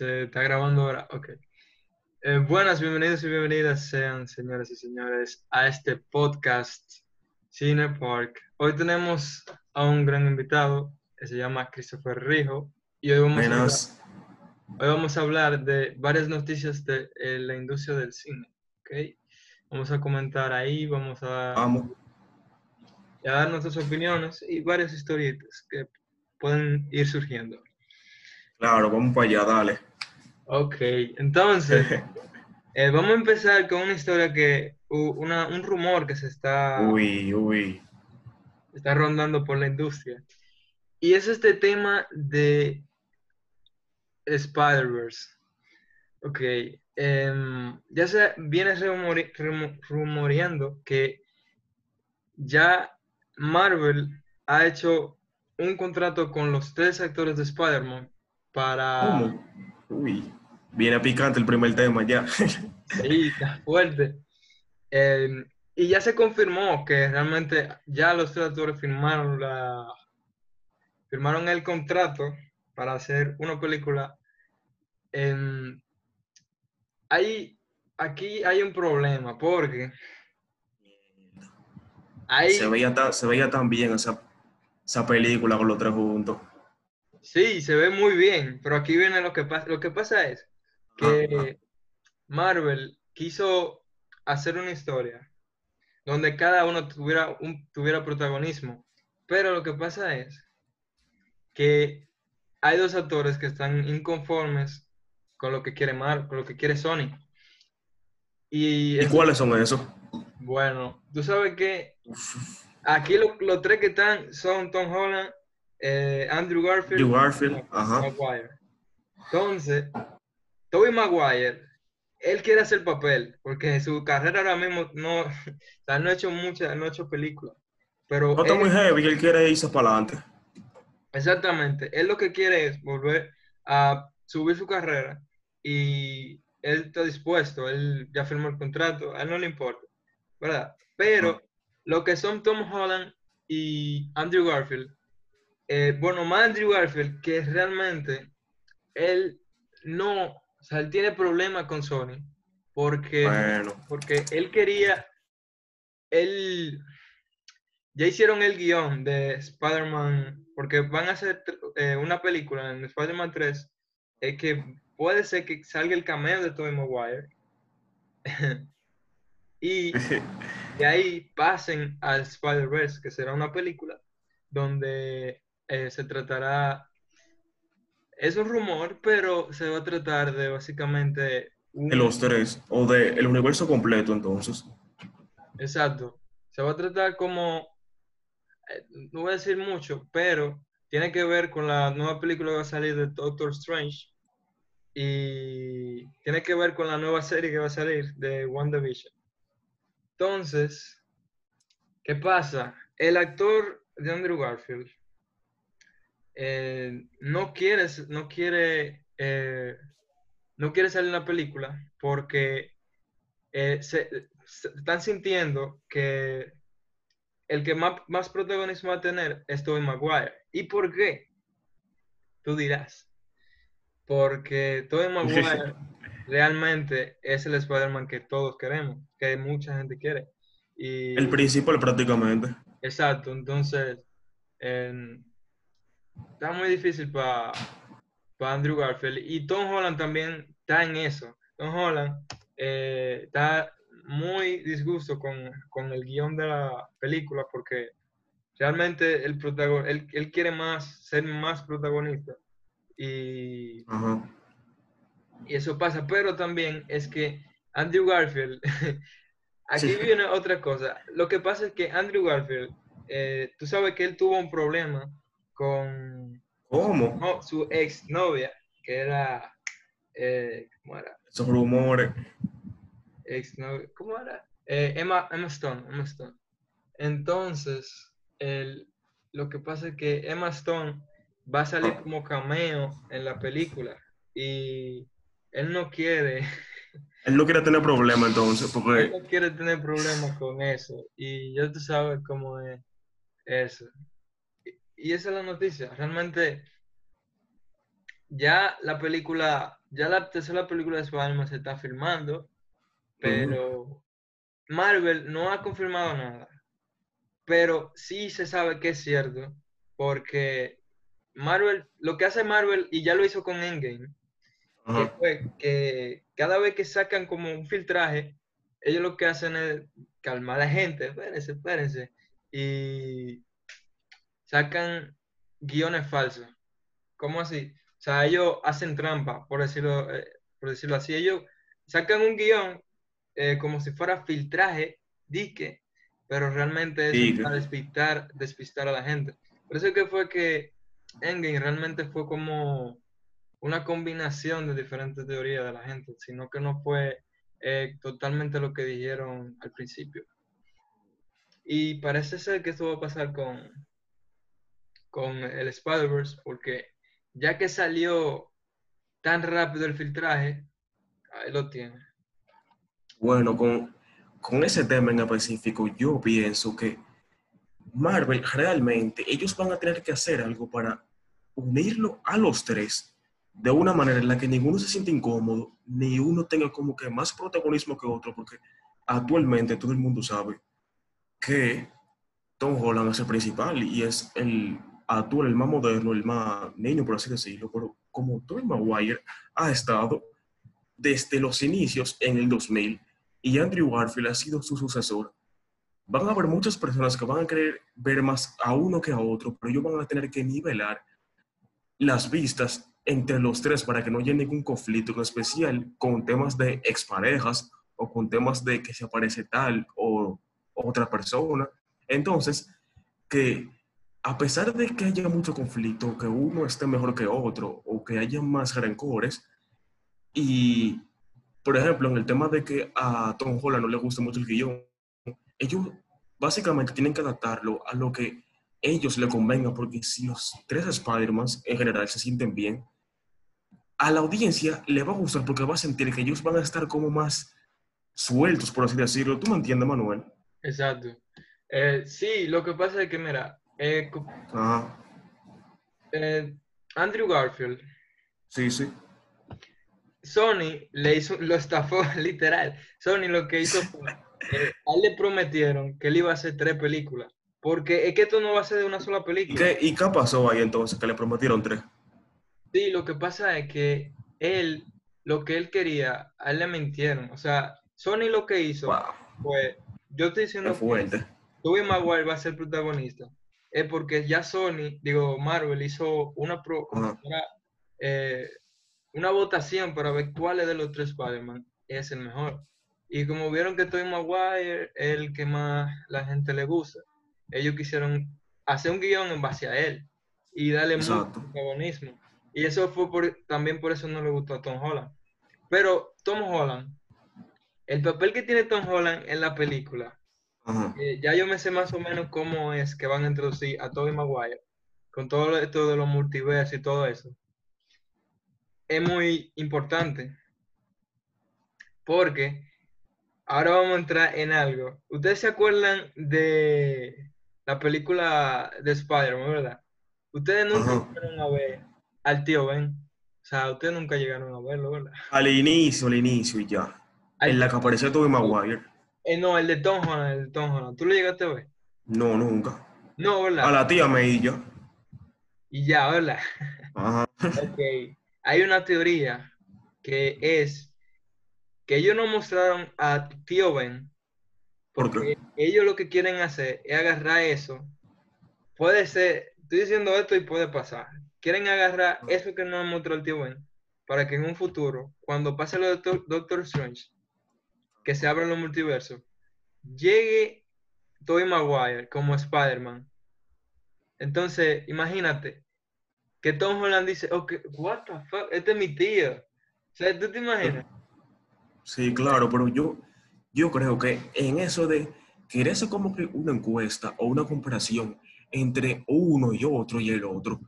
Se está grabando ahora. Ok. Eh, buenas, bienvenidos y bienvenidas sean, señoras y señores, a este podcast Cine Park. Hoy tenemos a un gran invitado que se llama Christopher Rijo y hoy vamos, a hablar, hoy vamos a hablar de varias noticias de eh, la industria del cine. Okay. Vamos a comentar ahí, vamos a, vamos. a dar nuestras opiniones y varias historietas que pueden ir surgiendo. Claro, vamos para allá, dale. Ok, entonces, eh, vamos a empezar con una historia que, una, un rumor que se está, uy, uy. está rondando por la industria. Y es este tema de Spider-Verse. Ok, em, ya se viene rumoreando que ya Marvel ha hecho un contrato con los tres actores de Spider-Man para... ¿Cómo? Uy. Viene picante el primer tema ya. Sí, está fuerte. Em, y ya se confirmó que realmente ya los tres actores firmaron la firmaron el contrato para hacer una película. Em, hay, aquí hay un problema porque se, veía tan, se veía tan bien esa, esa película con los tres juntos. Sí, se ve muy bien, pero aquí viene lo que pasa. Lo que pasa es que Marvel quiso hacer una historia donde cada uno tuviera, un, tuviera protagonismo. Pero lo que pasa es que hay dos actores que están inconformes con lo que quiere Marvel, con lo que quiere Sony. ¿Y, cuáles son esos? Bueno, tú sabes que aquí los tres que están son Tom Holland, eh, Andrew Garfield, Andrew Garfield. Ajá. Maguire. Entonces, Tobey Maguire, él quiere hacer papel, porque su carrera ahora mismo no, o sea, no ha hecho muchas, no ha hecho películas. Pero no está muy heavy, él quiere irse para adelante. Exactamente, él lo que quiere es volver a subir su carrera y él está dispuesto, él ya firmó el contrato, a él no le importa, ¿verdad? Pero lo que son Tom Holland y Andrew Garfield, eh, bueno, más Andrew Garfield, que realmente él no o sea, él tiene problemas con Sony porque, porque él quería, él, ya hicieron el guion de Spider-Man, porque van a hacer eh, una película en Spider-Man 3, es que puede ser que salga el cameo de Tobey Maguire. Y de ahí pasen al Spider-Verse, que será una película donde eh, se tratará es un rumor, pero se va a tratar de básicamente... De los tres, o del el universo completo entonces. Exacto. Se va a tratar como... Eh, no voy a decir mucho, pero tiene que ver con la nueva película que va a salir de Doctor Strange y tiene que ver con la nueva serie que va a salir de WandaVision. Entonces, ¿qué pasa? El actor de Andrew Garfield eh, no quiere, no quiere, eh, no quiere salir en la película porque eh, se, están sintiendo que el que más, más, protagonismo va a tener es Tobey Maguire. ¿Y por qué? Tú dirás. Porque Tobey Maguire realmente es el Spider-Man que todos queremos, que mucha gente quiere. Y, el principal prácticamente. Exacto, entonces está muy difícil para Andrew Garfield. Y Tom Holland también está en eso. Tom Holland eh, está muy disgusto con, con, el guion de la película porque realmente el protagon él, él, quiere más ser más protagonista. Y, y eso pasa. Pero también es que Andrew Garfield, aquí viene otra cosa. Lo que pasa es que Andrew Garfield, eh, tú sabes que él tuvo un problema con ¿Cómo? su ex novia, que era, eh, ¿cómo era? Esos rumores. Ex novia, ¿cómo era? Eh, Emma, Emma Stone, Emma Stone. Entonces, el, lo que pasa es que Emma Stone va a salir como cameo en la película y él no quiere, Él no quiere tener problemas entonces, él porque no quiere tener problemas con eso y ya tú sabes cómo es eso. Y, esa es la noticia. Realmente ya la película, ya la tercera película de Spider-Man se está filmando, pero Marvel no ha confirmado nada. Pero sí se sabe que es cierto, porque Marvel, lo que hace Marvel, y ya lo hizo con Endgame, que fue que cada vez que sacan como un filtraje, ellos lo que hacen es calmar a la gente, espérense, espérense, y sacan guiones falsos. ¿Cómo así? O sea, ellos hacen trampa, por decirlo, eh, por decirlo así. Ellos sacan un guion eh, como si fuera filtraje, dique, pero realmente es para despistar, despistar a la gente. Por eso que fue que Endgame realmente fue como una combinación de diferentes teorías de la gente, sino que no fue eh, totalmente lo que dijeron al principio. Y parece ser que esto va a pasar con, con el Spider-Verse, porque ya que salió tan rápido el filtraje, ahí lo tiene. bueno, con, con ese tema en específico, yo pienso que Marvel realmente, ellos van a tener que hacer algo para unirlo a los tres de una manera en la que ninguno se siente incómodo, ni uno tenga como que más protagonismo que otro, porque actualmente todo el mundo sabe que Tom Holland es el principal y es el actual, el más moderno, el más niño, por así decirlo, pero como Tobey Maguire ha estado desde los inicios en el 2000 y Andrew Garfield ha sido su sucesor, van a haber muchas personas que van a querer ver más a uno que a otro, pero ellos van a tener que nivelar las vistas entre los tres para que no haya ningún conflicto, en especial con temas de exparejas o con temas de que se aparece tal o otra persona. Entonces, que a pesar de que haya mucho conflicto, que uno esté mejor que otro o que haya más rencores, y por ejemplo, en el tema de que a Tom Holland no le gusta mucho el guion, ellos básicamente tienen que adaptarlo a lo que ellos le convenga, porque si los tres Spider-Man en general se sienten bien, a la audiencia le va a gustar porque va a sentir que ellos van a estar como más sueltos, por así decirlo. ¿Tú me entiendes, Manuel? Exacto. Eh, sí, lo que pasa es que, mira, eh, Ajá. eh, Andrew Garfield, Sí, sí. Sony le hizo, lo estafó literal. Sony lo que hizo fue, eh, a él le prometieron que él iba a hacer tres películas, porque es que esto no va a ser de una sola ¿Y película. qué, ¿Y qué pasó ahí entonces? Que le prometieron tres. Sí, lo que pasa es que él, lo que él quería, a él le mintieron. O sea, Sony lo que hizo Wow, fue, yo estoy diciendo que. Tobey Maguire va a ser protagonista, es porque ya Sony, digo, Marvel hizo una, pro- fuera, eh, una votación para ver cuál de los tres Spider-Man es el mejor. Y como vieron que Tobey Maguire es el que más la gente le gusta, ellos quisieron hacer un guion en base a él y darle mucho protagonismo. Y eso fue por, también por eso no le gustó a Tom Holland. Pero Tom Holland, el papel que tiene Tom Holland en la película. Eh, ya yo me sé más o menos cómo es que van a introducir a Tobey Maguire con todo esto de los multiversos y todo eso. Es muy importante porque ahora vamos a entrar en algo. ¿Ustedes se acuerdan de la película de Spider-Man, verdad? Ustedes nunca Ajá. llegaron a ver al tío Ben. O sea, ustedes nunca llegaron a verlo, ¿verdad? Al inicio, al inicio y ya. Al- En la que apareció Tobey Maguire. Eh, no, el de Tom Holland, el de Tom Holland. ¿Tú lo llegaste a ver? No, nunca. No, ¿verdad? A la tía May y ya. Y ya, ¿verdad? Ajá. Ok, hay una teoría que es que ellos no mostraron a Tío Ben ¿Por porque qué? ellos lo que quieren hacer es agarrar eso. Puede ser, estoy diciendo esto y puede pasar. Quieren agarrar eso que no mostró el Tío Ben para que en un futuro, cuando pase lo de Doctor Strange, que se abran los multiversos, llegue Tobey Maguire como Spider-Man. Entonces, imagínate que Tom Holland dice, ok, what the fuck, este es mi tío. O sea, ¿tú te imaginas? Sí, claro, pero yo, yo creo que en eso de querer hacer como que una encuesta o una comparación entre uno y otro y el otro,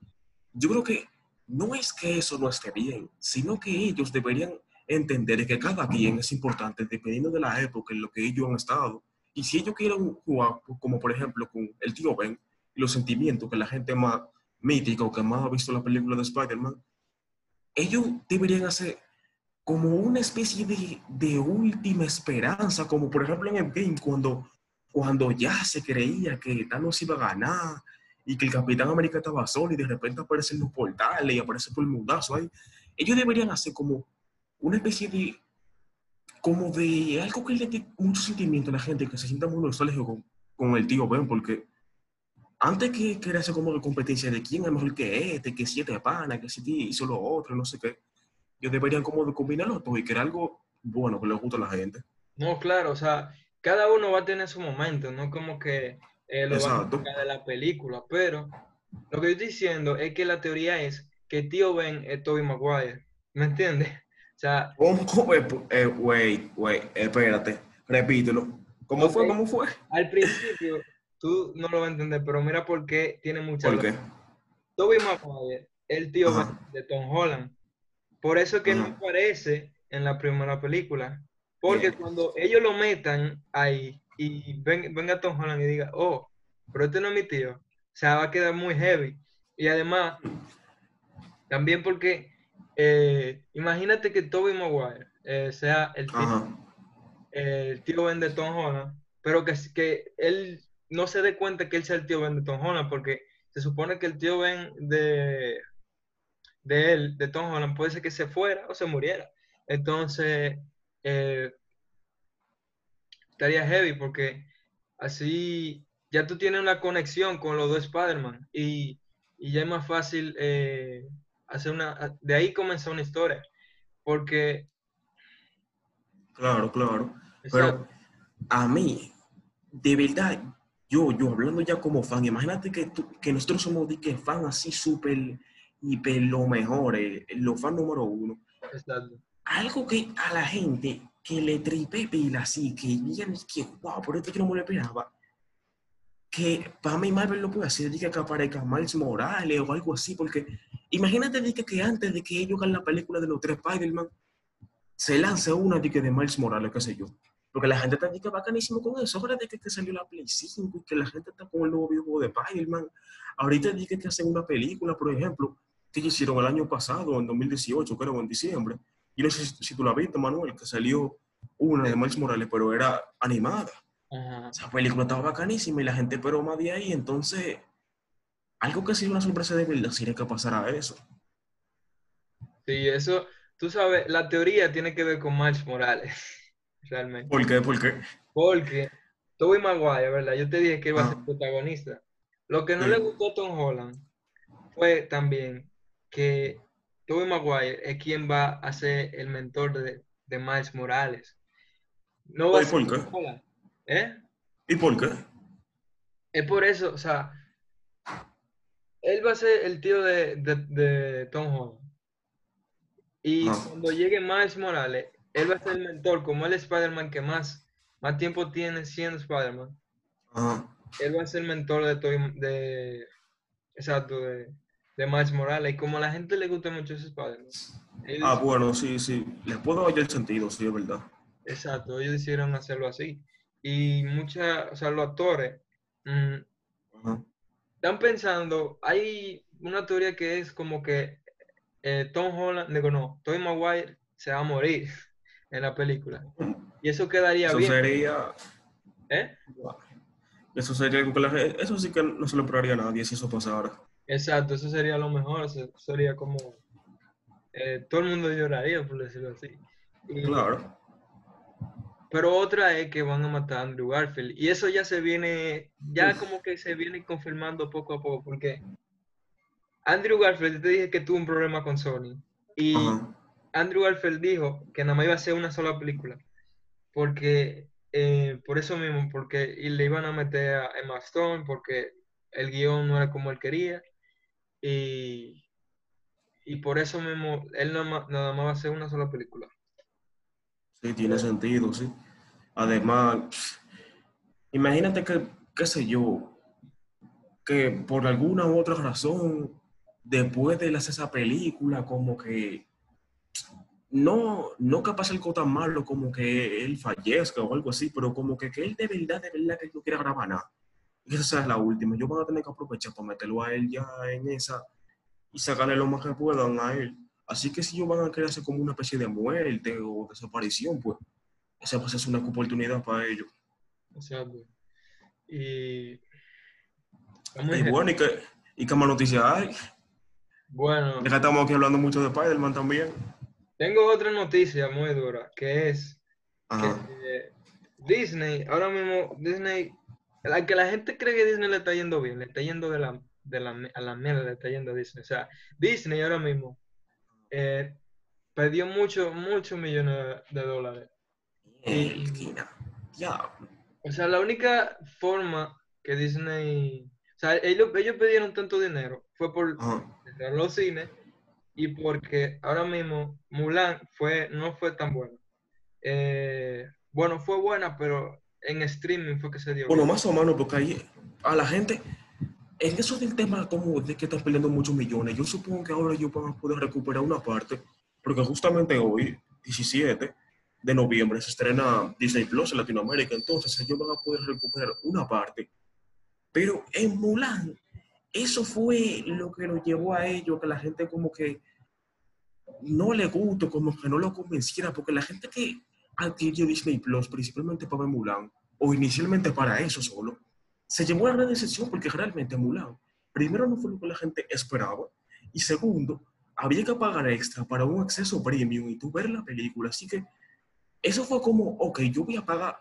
yo creo que no es que eso no esté bien, sino que ellos deberían entender que cada quien es importante dependiendo de la época en lo que ellos han estado. Y si ellos quieren jugar, como por ejemplo con el tío Ben, los sentimientos que la gente más mítica o que más ha visto la película de Spider-Man, ellos deberían hacer como una especie de, de, última esperanza, como por ejemplo en el game, cuando, cuando ya se creía que Thanos iba a ganar y que el Capitán América estaba solo y de repente aparecen los portales y aparece por el mundazo ahí. Ellos deberían hacer como una especie de, como de algo que le dé mucho sentimiento a la gente, que se sienta muy nostálgico con, con el tío Ben, porque antes que hacer como de competencia de quién es mejor que este, que siete pana, que si hizo lo otro, no sé qué, ellos deberían como de combinarlo todo y crear algo bueno que le guste a la gente. No, claro, o sea, cada uno va a tener su momento, no como que eh, lo va a de la película, pero lo que yo estoy diciendo es que la teoría es que tío Ben es Tobey Maguire, ¿me entiendes? Sea... ¿Cómo? Eh, wait, wait, espérate, repítelo. ¿Cómo fue? ¿Cómo fue? Al principio tú no lo vas a entender, pero mira por qué tiene mucha... ¿Por qué? Tobey Maguire, el tío Ben de Tom Holland. Por eso que no aparece en la primera película. Porque cuando ellos lo metan ahí y venga Tom Holland y diga, oh, pero este no es mi tío, o sea, va a quedar muy heavy. Y además, también porque, eh, imagínate que Toby Maguire eh, sea el tío, el tío Ben de Tom Holland, pero que, que él no se dé cuenta que él sea el tío Ben de Tom Holland, porque se supone que el tío Ben de, de él, de Tom Holland, puede ser que se fuera o se muriera. Entonces, eh, estaría heavy porque así ya tú tienes una conexión con los dos Spider-Man y, ya es más fácil eh, hacer una... De ahí comenzó una historia. Porque... Claro, claro. Pero a mí, de verdad, yo, yo hablando ya como fan, imagínate que, que nosotros somos de que fan así súper, hiper lo mejor, eh, los fan número uno. Exacto. Algo que a la gente que le tripe pila así, que digan que, wow, por esto yo no me lo esperaba que para mí Marvel no puede hacer que aparezca Miles Morales o algo así, porque imagínate que, que antes de que ellos hagan la película de los tres Spider-Man, se lance una de que de Miles Morales, qué sé yo. Porque la gente está que bacanísimo con eso. Ahora de que, que, salió la Play 5 y que la gente está con el nuevo videojuego de Spider-Man. Ahorita dije que hacen una película, por ejemplo, que hicieron el año pasado, en 2018, creo, en diciembre. Y no sé si, tú la viste, Manuel, que salió una de Miles Morales, pero era animada. Esa película estaba bacanísima y la gente pero más de ahí, entonces algo que ha sido una sorpresa de verdad sería que pasara eso. Sí, eso, tú sabes, la teoría tiene que ver con Miles Morales, realmente. ¿Por qué? ¿Por qué? Porque Tobey Maguire, ¿verdad? Yo te dije que iba a ser protagonista. Lo que no le gustó a Tom Holland fue también que Tobey Maguire es quien va a ser el mentor de, de Miles Morales. No va a ser ¿por qué? ¿Eh? ¿Y por qué? Es por eso, o sea, él va a ser el tío de, Tom Holland. Y cuando llegue Miles Morales, él va a ser el mentor, como es Spider-Man que más, más tiempo tiene siendo Spider-Man. Él va a ser el mentor de, de exacto, de, de Miles Morales. Y como a la gente le gusta mucho ese Spider-Man. Ah, bueno, sí, sí. Les puedo oír el sentido, sí, es verdad. Exacto, ellos decidieron hacerlo así y muchas, o sea, los actores mm, están pensando, hay una teoría que es como que eh, Tom Holland, digo no, Tobey Maguire se va a morir en la película. Y eso quedaría eso bien. Sería... ¿Eh? Eso sería algo eso sí que no se lo esperaría a nadie si eso pasara. Exacto, eso sería lo mejor, sería como eh, todo el mundo lloraría, por decirlo así. claro. Pero otra es que van a matar a Andrew Garfield. Y eso ya se viene, ya como que se viene confirmando poco a poco, porque Andrew Garfield, te dije que tuvo un problema con Sony. Y Andrew Garfield dijo que nada más iba a ser una sola película. Porque, eh, por eso mismo, porque le iban a meter a Emma Stone, porque el guion no era como él quería. Y, y por eso mismo, él nada más, nada más va a ser una sola película. Sí, tiene sentido, sí. Además, imagínate que, qué sé yo, que por alguna u otra razón, después de hacer esa película, como que no, no pase algo tan malo como que él fallezca o algo así, pero como que, que él de verdad, de verdad que no quiera grabar nada. Y esa es la última. Yo voy a tener que aprovechar para meterlo a él ya en esa y sacarle lo más que puedan a él. Así que si ellos van a hacer como una especie de muerte o desaparición, pues esa va a ser una oportunidad para ellos. Exacto. Y, y bueno, ¿y qué, ¿y qué más noticias hay? Bueno. Ya estamos aquí hablando mucho de Spider-Man también. Tengo otra noticia muy dura, que es que Disney, ahora mismo Disney, la que la gente cree que Disney le está yendo bien, le está yendo de la, de la, a la mierda, le está yendo a Disney. O sea, Disney ahora mismo eh, perdió muchos, muchos millones de dólares. Y, o sea, la única forma que Disney, o sea, ellos, ellos pidieron tanto dinero fue por los cines y porque ahora mismo Mulan fue, no fue tan buena. Eh, bueno, fue buena, pero en streaming fue que se dio. Bueno, más o menos, porque ahí a la gente, en eso del tema como de que están peleando muchos millones, yo supongo que ahora yo a poder recuperar una parte, porque justamente hoy, 17 de noviembre, se estrena Disney Plus en Latinoamérica, entonces ellos van a poder recuperar una parte. Pero en Mulan, eso fue lo que lo llevó a ello, que la gente como que no le gustó, como que no lo convenciera, porque la gente que adquirió Disney Plus, principalmente para Mulan, o inicialmente para eso solo, se llevó la gran decepción porque realmente Mulan, primero no fue lo que la gente esperaba, y segundo, había que pagar extra para un acceso premium y tú ver la película, así que eso fue como, ok, yo voy a pagar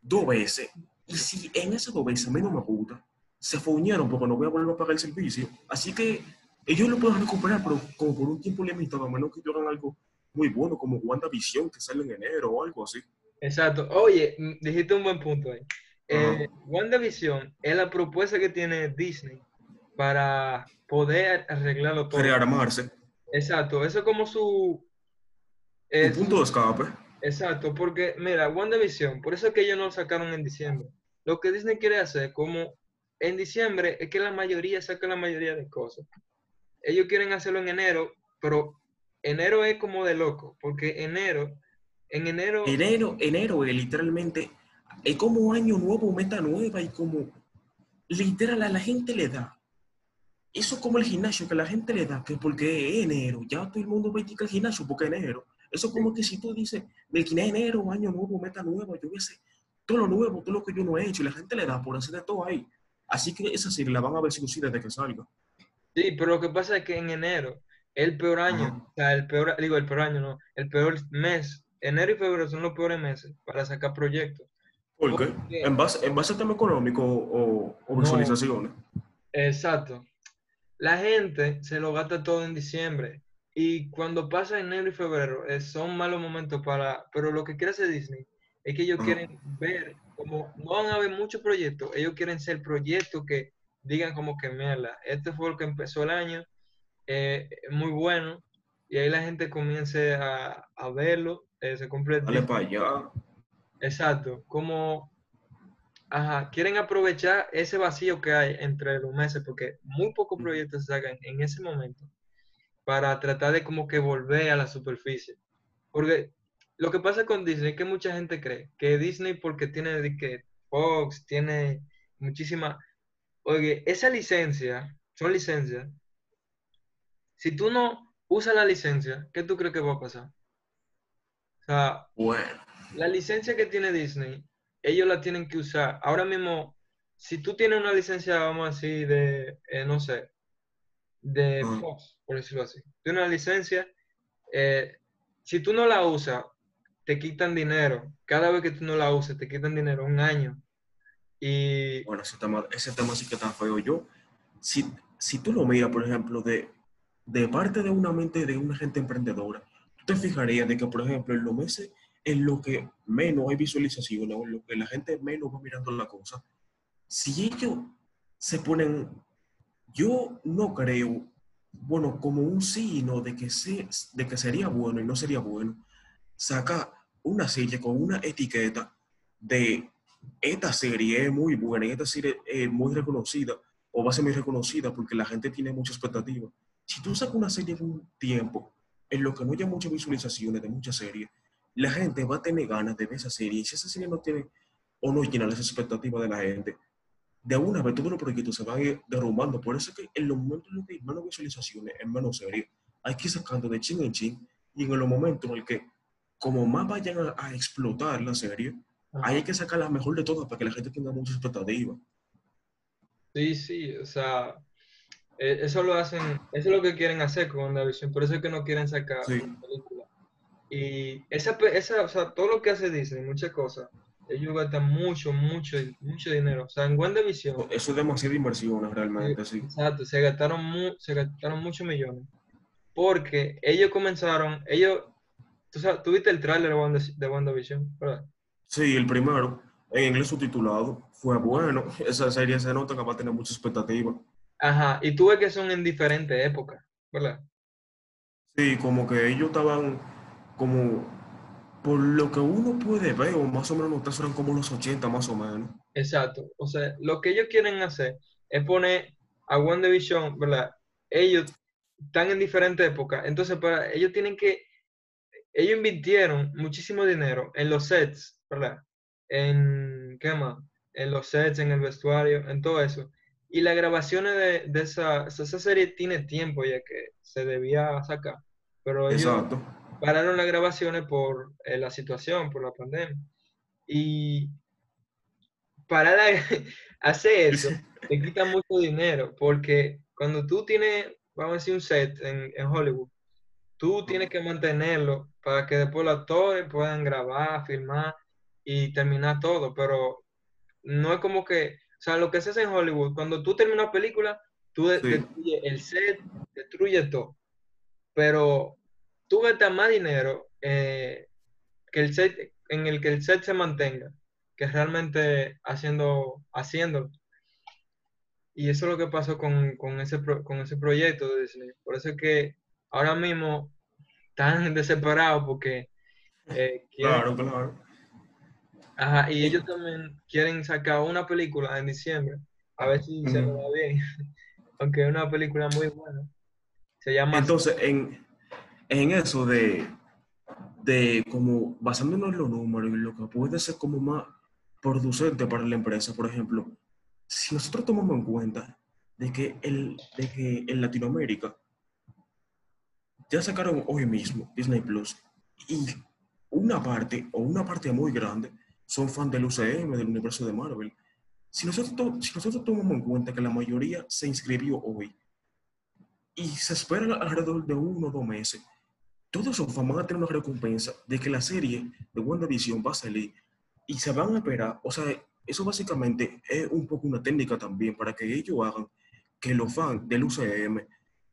dos veces, y si en esas dos veces a mí no me gusta, se fuñaron porque no voy a volver a pagar el servicio. Así que ellos lo pueden recuperar, pero como por un tiempo limitado, a menos que hagan algo muy bueno, como WandaVision, que sale en enero o algo así. Exacto. Oye, dijiste un buen punto ahí. Eh, WandaVision es la propuesta que tiene Disney para poder arreglarlo todo. Rearmarse. Exacto. Eso es como su... un punto de escape. Exacto, porque mira, WandaVision, por eso es que ellos no lo sacaron en diciembre. Lo que Disney quiere hacer, como en diciembre es que la mayoría saca la mayoría de cosas. Ellos quieren hacerlo en enero, pero enero es como de loco, porque enero, en enero... Enero, enero es literalmente, es como año nuevo, meta nueva y como literal a la gente le da. Eso es como el gimnasio que la gente le da, que porque es enero, ya todo el mundo va a ir al gimnasio porque es enero. Eso es como que si tú dices, del es enero, año nuevo, meta nueva, yo voy a hacer todo lo nuevo, todo lo que yo no he hecho, y la gente le da por hacer de todo ahí. Así que esa sí la van a ver si desde que salga. Sí, pero lo que pasa es que en enero, el peor año, o sea, el peor, digo, el peor año no, el peor mes, enero y febrero son los peores meses para sacar proyectos. ¿Por qué? ¿En base, en base a tema económico o, visualizaciones? exacto. La gente se lo gasta todo en diciembre. Y cuando pasa enero y febrero, eh, son malos momentos para... Pero lo que quiere hacer Disney es que ellos quieren ver como no van a haber muchos proyectos, ellos quieren ser proyectos que digan como que mierda, este fue lo que empezó el año, eh, muy bueno, y ahí la gente comience a, a verlo, eh, se completa. Dale para allá. Exacto, como ajá, quieren aprovechar ese vacío que hay entre los meses, porque muy pocos proyectos se sacan en ese momento para tratar de como que volver a la superficie. Porque lo que pasa con Disney es que mucha gente cree que Disney porque tiene que Fox, tiene muchísima... Oye, esa licencia, son licencias. Si tú no usas la licencia, ¿qué tú crees que va a pasar? O sea, bueno. La licencia que tiene Disney, ellos la tienen que usar. Ahora mismo, si tú tienes una licencia, vamos a decir, de, eh, no sé, de ah. Fox, por decirlo así. Tienes una licencia, eh, si tú no la usas, te quitan dinero. Cada vez que tú no la uses, te quitan dinero, un año. Y... Bueno, ese tema, ese tema sí que está feo. Yo, si, si tú lo miras, por ejemplo, de, de parte de una mente de una gente emprendedora, tú te fijarías de que, por ejemplo, en los meses en lo que menos hay visualización, en lo que la gente menos va mirando la cosa, si ellos se ponen, yo no creo, bueno, como un signo de que, de que sería bueno y no sería bueno, saca una silla con una etiqueta de esta serie es muy buena y esta serie es muy reconocida o va a ser muy reconocida porque la gente tiene mucha expectativa. Si tú sacas una serie en un tiempo en lo que no haya muchas visualizaciones de muchas series, la gente va a tener ganas de ver esa serie. Y si esa serie no tiene o no llena las expectativas de la gente, de alguna vez todos los proyectos se van a ir derrumbando. Por eso es que en los momentos en los que hay menos visualizaciones, en menos series, hay que ir sacando de chin en chin. Y en los momentos en el que, como más vayan a, explotar la serie, hay que sacar la mejor de todas para que la gente tenga muchas expectativas. Sí, sí, o sea, e, eso lo hacen, eso es lo que quieren hacer con WandaVision, por eso es que no quieren sacar. Y esa, esa, o sea, todo lo que hace Disney, muchas cosas, ellos gastan mucho, mucho, mucho dinero. O sea, en WandaVision... Eso es demasiada inversión, realmente, sí. Exacto, se gastaron, se gastaron muchos millones. Porque ellos comenzaron, ellos... Tú sabes, ¿tuviste el tráiler de WandaVision, verdad? Sí, el primero, en inglés subtitulado, fue bueno. Esa serie se nota que va a tener mucha expectativa. Ajá, y tú ves que son en diferentes épocas, ¿verdad? Sí, como que ellos estaban como por lo que uno puede ver, o más o menos ustedes eran como los 80 más o menos. Exacto. O sea, lo que ellos quieren hacer es poner a WandaVision, ¿verdad? Ellos están en diferentes épocas. Entonces, para ellos tienen que. Ellos invirtieron muchísimo dinero en los sets, ¿verdad? En. ¿Qué más? En los sets, en el vestuario, en todo eso. Y las grabaciones de, esa, esa serie tiene tiempo ya que se debía sacar. Pero ellos pararon las grabaciones por eh, la situación, por la pandemia. Y para hacer eso te quita mucho dinero, porque cuando tú tienes, vamos a decir, un set en, en Hollywood, tú tienes que mantenerlo para que después los actores puedan grabar, filmar y terminar todo, pero no es como que o sea, lo que se hace en Hollywood, cuando tú terminas película, tú destruyes el set, destruyes todo. Pero tú gastas más dinero eh, que el set, en el que el set se mantenga, que realmente haciendo, haciéndolo. Y eso es lo que pasó con, ese, con ese proyecto de Disney. Por eso es que ahora mismo están desesperados porque... Eh, claro, claro Ajá, y ellos también quieren sacar una película en diciembre, a ver si se va bien, aunque es una película muy buena. Se llama... Entonces, en, en eso de, de como basándonos en los números, en lo que puede ser como más producente para la empresa, por ejemplo, si nosotros tomamos en cuenta de que, el, de que en Latinoamérica ya sacaron hoy mismo Disney Plus y una parte o una parte muy grande son fan del UCM, del universo de Marvel. Si nosotros, si nosotros tomamos en cuenta que la mayoría se inscribió hoy y se espera alrededor de uno o dos meses, todos esos fans van a tener una recompensa de que la serie de WandaVision va a salir y se van a esperar. O sea, eso básicamente es un poco una técnica también para que ellos hagan que los fans del UCM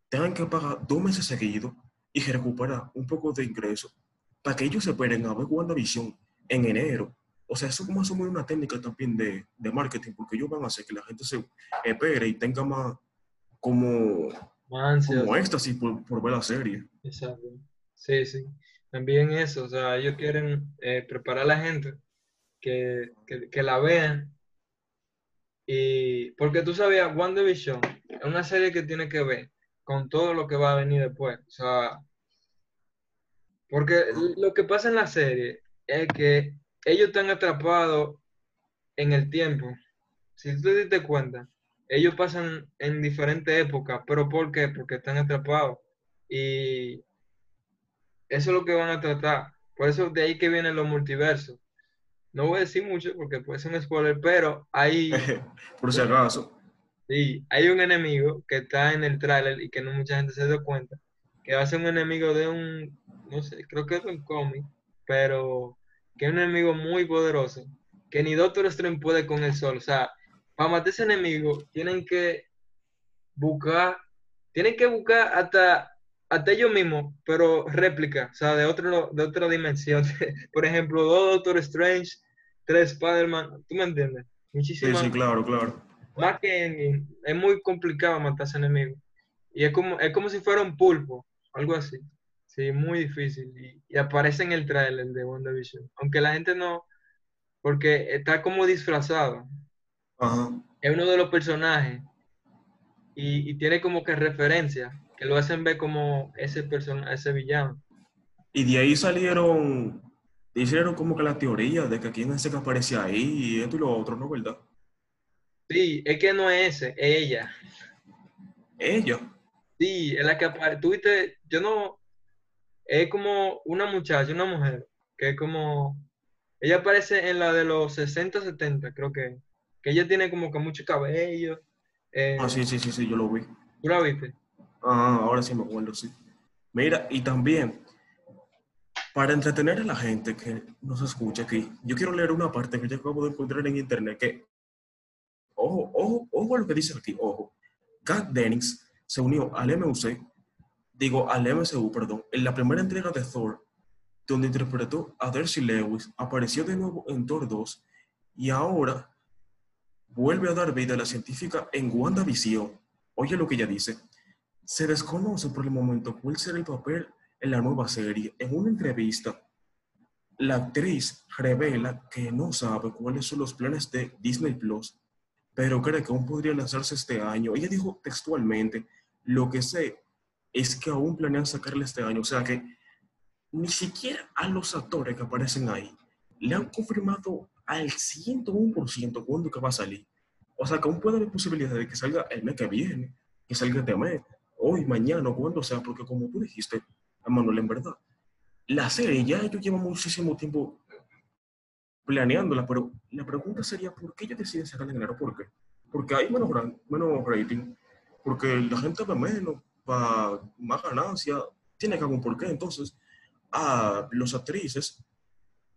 tengan que pagar dos meses seguidos y recuperar un poco de ingreso para que ellos se esperen a ver WandaVision en enero o sea, eso como muy una técnica también de, de, marketing, porque ellos van a hacer que la gente se espere y tenga más como, como éxtasis por, por, ver la serie. Exacto. Sí, sí. También eso, o sea, ellos quieren eh, preparar a la gente que, que, que, la vean. Y porque tú sabías, WandaVision es una serie que tiene que ver con todo lo que va a venir después. O sea, porque lo que pasa en la serie es que ellos están atrapados en el tiempo. Si tú te diste cuenta, ellos pasan en diferentes épocas, pero ¿por qué? Porque están atrapados. Y eso es lo que van a tratar. Por eso de ahí que vienen los multiversos. No voy a decir mucho porque puede ser un spoiler, pero hay... Por si acaso. Sí, hay un enemigo que está en el tráiler y que no mucha gente se da cuenta, que va a ser un enemigo de un, no sé, creo que es un cómic, pero que es un enemigo muy poderoso, que ni Doctor Strange puede con el sol. O sea, para matar ese enemigo tienen que buscar, tienen que buscar hasta, hasta ellos mismos, pero réplica, o sea, de, otro, de otra dimensión. Por ejemplo, dos Doctor Strange, tres Spider-Man, ¿tú me entiendes? Muchísimas. Sí, sí, claro, claro. Más que es muy complicado matar a ese enemigo. Y es como, es como si fuera un pulpo, algo así. Sí, muy difícil. Y, aparece en el trailer de WandaVision. Aunque la gente no, porque está como disfrazado. Ajá. Es uno de los personajes y, y tiene como que referencia, que lo hacen ver como ese persona, ese villano. Y de ahí salieron, hicieron como que la teoría de que quién es ese que aparecía ahí y esto y lo otro, ¿no? ¿Verdad? Sí, es que no es ese, es ella. Ella. Sí, es la que aparece. Tú viste, yo no. Es como una muchacha, una mujer, que es como. Ella aparece en la de los 60, 70, creo que. Que ella tiene como que mucho cabello. eh, Ah, sí, sí, sí, sí, yo lo vi. ¿Tú la viste? Ah, ahora sí me acuerdo, sí. Mira, y también, para entretener a la gente que nos escucha aquí, yo quiero leer una parte que yo acabo de encontrar en internet que, ojo, ojo, ojo a lo que dice aquí, ojo. Kat Dennings se unió al MUC, digo, al MCU, perdón, en la primera entrega de Thor, donde interpretó a Darcy Lewis, apareció de nuevo en Thor 2 y ahora vuelve a dar vida a la científica en WandaVision. Oye lo que ella dice. Se desconoce por el momento cuál será el papel en la nueva serie. En una entrevista, la actriz revela que no sabe cuáles son los planes de Disney Plus, pero cree que aún podría lanzarse este año. Ella dijo textualmente, lo que sé es que aún planean sacarle este año. O sea que ni siquiera a los actores que aparecen ahí le han confirmado al 101% cuándo que va a salir. O sea que aún puede haber posibilidad de que salga el mes que viene, que salga este mes, hoy, mañana, o cuando sea, porque como tú dijiste, Manuel, en verdad, la serie ya ellos llevan muchísimo tiempo planeándola, pero la pregunta sería, ¿por qué ellos deciden sacarla en enero? ¿Por qué? Porque hay menos, menos rating, porque la gente ve menos, para más ganancia, tiene que haber un porqué. Entonces, a los actrices,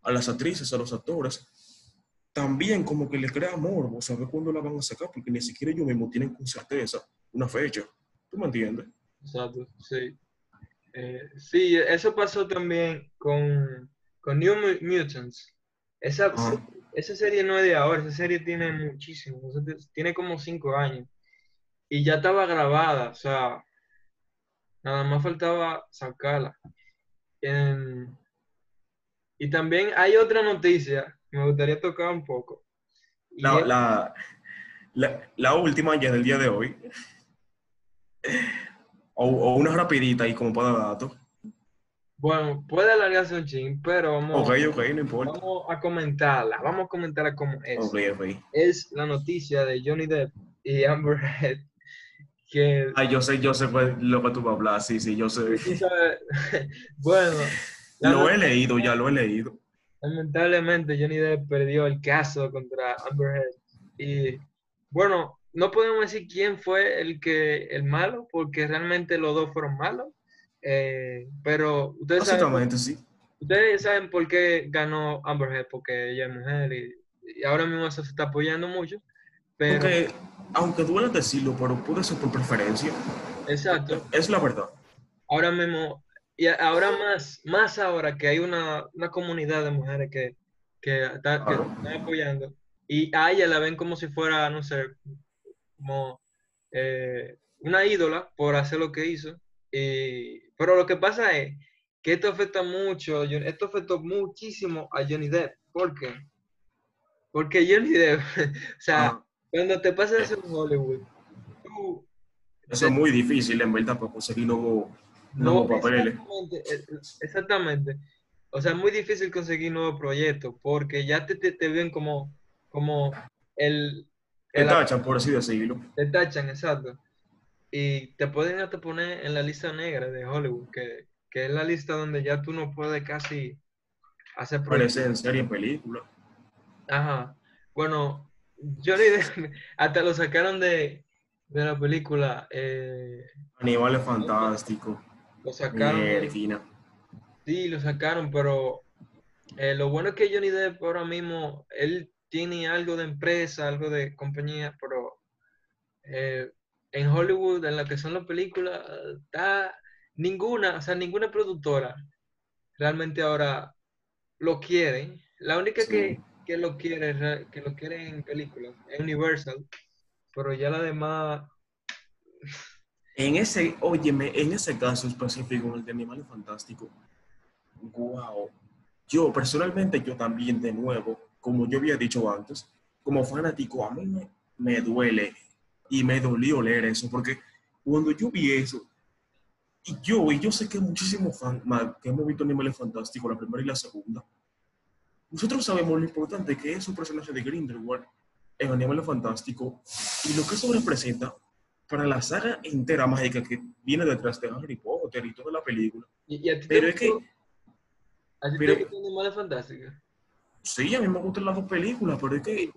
a las actrices, a los actores, también como que le crea morbo saber cuándo la van a sacar, porque ni siquiera ellos mismos tienen con certeza una fecha. ¿Tú me entiendes? Exacto, sí. Eh, sí, eso pasó también con, con New Mu- Mutants. Esa, Ah. esa serie no es de ahora, esa serie tiene muchísimo, tiene como cinco años. Y ya estaba grabada, o sea, nada más faltaba sacarla. Y también hay otra noticia me gustaría tocar un poco. Y La, es- la, la, la última ya del día de hoy. O, o una rapidita ahí como para datos. bueno, puede alargarse un chin, pero vamos, Ok, ok, no importa. vamos a comentarla, vamos a comentarla como es. Ok, ok. es la noticia de Johnny Depp y Amber Heard, que Ay, yo sé, yo sé pues, lo que tú vas a hablar, sí, sí, yo sé. bueno, Lo he leído, ya lo he leído. lamentablemente Johnny Depp perdió el caso contra Amber Heard y bueno, no podemos decir quién fue el que el malo, porque realmente los dos fueron malos, eh, pero ustedes saben, sí. ustedes saben por qué ganó Amber Heard, porque ella es mujer y, y ahora mismo eso se está apoyando mucho, pero Porque, aunque duele decirlo, pero puede ser por preferencia. exacto. Es la verdad. ahora mismo, y ahora más, más ahora que hay una, una comunidad de mujeres que, que, está- que Claro. están apoyando, y a ella la ven como si fuera, no sé, como eh, una ídola por hacer lo que hizo. Y, pero lo que pasa es que esto afecta mucho, esto afectó muchísimo a Johnny Depp. ¿Por qué? Porque Johnny Depp, o sea, Ah, cuando te pasa eso en Hollywood, tú eso es muy difícil, en verdad, para conseguir nuevos nuevos papeles. Exactamente, eh, exactamente. O sea, es muy difícil conseguir nuevos proyectos porque ya te, te, te ven como, como el, Te tachan, por así decirlo. te tachan, exacto. Y te pueden hasta poner en la lista negra de Hollywood, que, que es la lista donde ya tú no puedes casi hacer. Aparece en serie, en película. Ajá. Bueno, Johnny Depp hasta lo sacaron de, de la película. eh, Animales fantásticos. lo sacaron. de-. Sí, lo sacaron, pero eh, lo bueno es que Johnny Depp ahora mismo, él tiene algo de empresa, algo de compañía, pero eh, en Hollywood, en la que son las películas, está ninguna, o sea, ninguna productora realmente ahora lo quiere. La única Sí. que, que lo quiere, re- que lo quiere en películas es Universal, pero ya la demás, En ese, óyeme, en ese caso específico, el de Animales Fantásticos, wow. Yo, personalmente, yo también, de nuevo, como yo había dicho antes, como fanático, a mí me, me duele y me dolió leer eso, porque cuando yo vi eso, y yo, y yo sé que muchísimos fans que hemos visto Animales Fantásticos, la primera y la segunda, nosotros sabemos lo importante que es un personaje de Grindelwald en Animales Fantástico y lo que eso representa para la saga entera mágica que viene detrás de Harry Potter y toda la película. ¿Y, a ti Pero te es que, gustó- ¿A ti pero- te gustan Animales Fantásticos? Sí, a mí me gustan las dos películas, pero es que,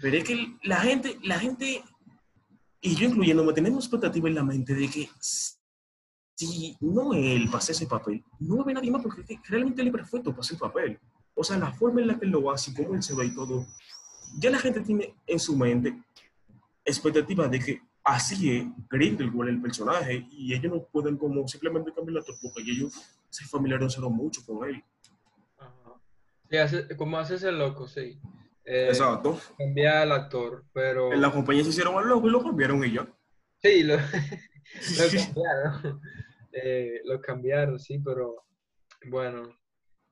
pero es que la gente, la gente, y yo incluyéndome, tenemos expectativa en la mente de que si no él pasa ese papel, no haber nadie más porque realmente él es perfecto para el papel. O sea, la forma en la que él lo hace, cómo él se ve y todo, ya la gente tiene en su mente expectativa de que así es Grindelwald el personaje y ellos no pueden como simplemente cambiar la actor porque ellos se familiarizaron mucho con él. Sí, hace- como haces el loco, sí. Eh, Exacto. cambiar al actor, pero... En la compañía se hicieron al loco y lo cambiaron y. Sí, lo, lo cambiaron. Eh, lo cambiaron, sí, pero bueno.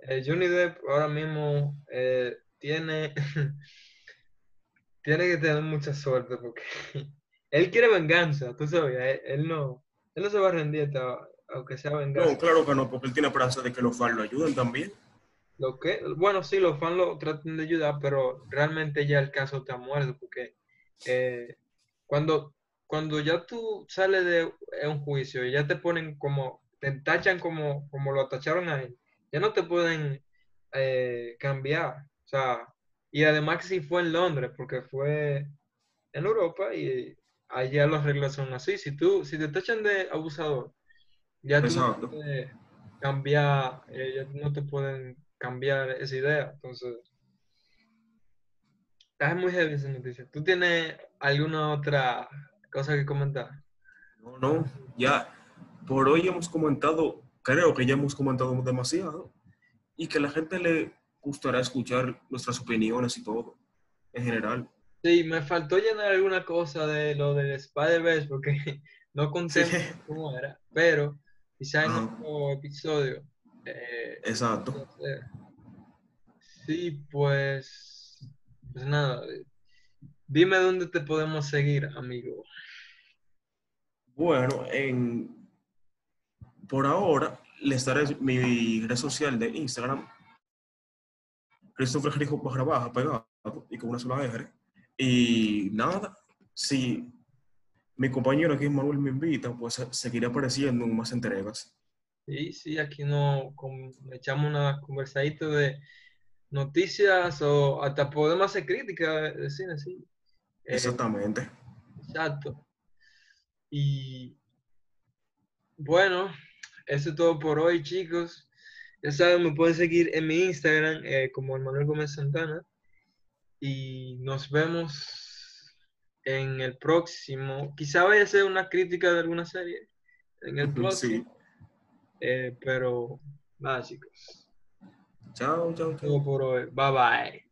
eh, Johnny Depp ahora mismo eh, tiene, tiene que tener mucha suerte porque él quiere venganza, tú sabes, él, él no, él no se va a rendir hasta- aunque sea venganza. No, claro que no, porque él tiene esperanza de que los fans lo ayuden también. Lo que, bueno, sí, los fans lo tratan de ayudar, pero realmente ya el caso está muerto, porque eh, cuando, cuando ya tú sales de un juicio y ya te ponen como, te tachan como, como lo tacharon a él, ya no te pueden eh, cambiar. O sea, y además que si fue en Londres, porque fue en Europa y allá las reglas son así. Si tú, si te tachan de abusador, ya tú no Exacto. puedes cambiar, eh, ya no te pueden cambiar esa idea. Entonces, es muy heavy esa noticia. ¿Tú tienes alguna otra cosa que comentar? No, no, ya por hoy hemos comentado, creo que ya hemos comentado demasiado y que a la gente le gustará escuchar nuestras opiniones y todo, en general. Sí, me faltó llenar alguna cosa de lo del Spider-Verse porque no conté Sí. cómo era, pero quizá en otro episodio. Eh, Exacto. Sí, pues, pues nada, eh, dime dónde te podemos seguir, amigo. Bueno, en, por ahora les daré mi red social de Instagram, Christopher Jerijo barra baja pegado y con una sola R. Y nada, si mi compañero aquí Manuel me invita, pues seguiré apareciendo en más entregas. Sí, sí, aquí no con- echamos una conversadita de noticias o hasta podemos hacer crítica de cine, sí. Eh, Exactamente. exacto. Y bueno, eso es todo por hoy, chicos. Ya saben, me pueden seguir en mi Instagram eh, como Manuel Gómez Santana. Y nos vemos en el próximo. Quizá vaya a ser una crítica de alguna serie en el Sí. Eh, pero nada, chicos. Chao, chao, chao. Todo por hoy. Bye bye.